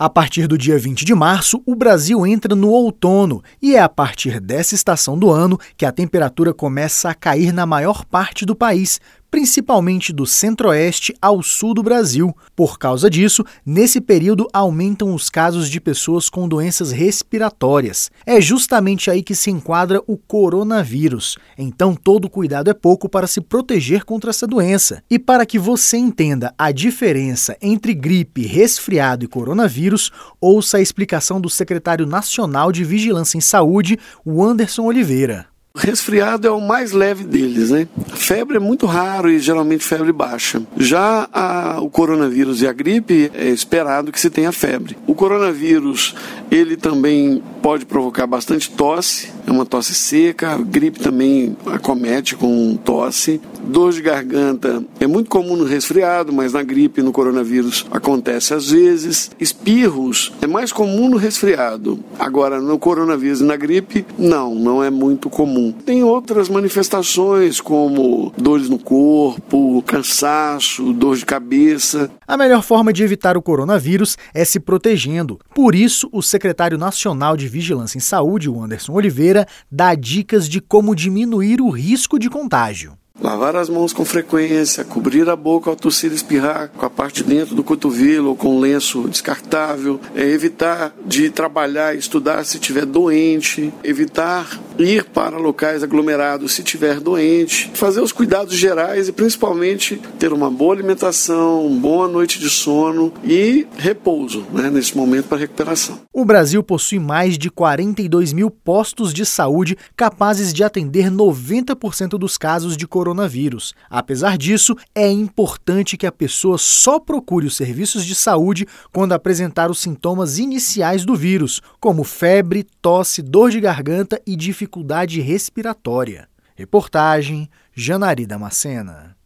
A partir do dia 20 de março, o Brasil entra no outono e é a partir dessa estação do ano que a temperatura começa a cair na maior parte do país, principalmente do centro-oeste ao sul do Brasil. Por causa disso, nesse período aumentam os casos de pessoas com doenças respiratórias. É justamente aí que se enquadra o coronavírus. Então, todo cuidado é pouco para se proteger contra essa doença. E para que você entenda a diferença entre gripe, resfriado e coronavírus, ouça a explicação do secretário nacional de Vigilância em Saúde, o Anderson Oliveira. Resfriado é o mais leve deles, né? Febre é muito raro e geralmente febre baixa. Já a, o coronavírus e a gripe é esperado que se tenha febre. O coronavírus, ele também pode provocar bastante tosse, é uma tosse seca, a gripe também acomete com tosse. Dor de garganta é muito comum no resfriado, mas na gripe e no coronavírus acontece às vezes. Espirros é mais comum no resfriado. Agora, no coronavírus e na gripe, não, não é muito comum. Tem outras manifestações como dores no corpo, cansaço, dor de cabeça. A melhor forma de evitar o coronavírus é se protegendo. Por isso, o secretário nacional de Vigilância em Saúde, o Anderson Oliveira, dá dicas de como diminuir o risco de contágio. Lavar as mãos com frequência, cobrir a boca ao tossir e espirrar com a parte de dentro do cotovelo ou com lenço descartável, é evitar de trabalhar e estudar se estiver doente, evitar ir para locais aglomerados se estiver doente, fazer os cuidados gerais e principalmente ter uma boa alimentação, uma boa noite de sono e repouso né, nesse momento para recuperação. O Brasil possui mais de 42 mil postos de saúde capazes de atender 90% dos casos de coronavírus. Apesar disso, é importante que a pessoa só procure os serviços de saúde quando apresentar os sintomas iniciais do vírus, como febre, tosse, dor de garganta e dificuldade respiratória. Reportagem Janari Damascena.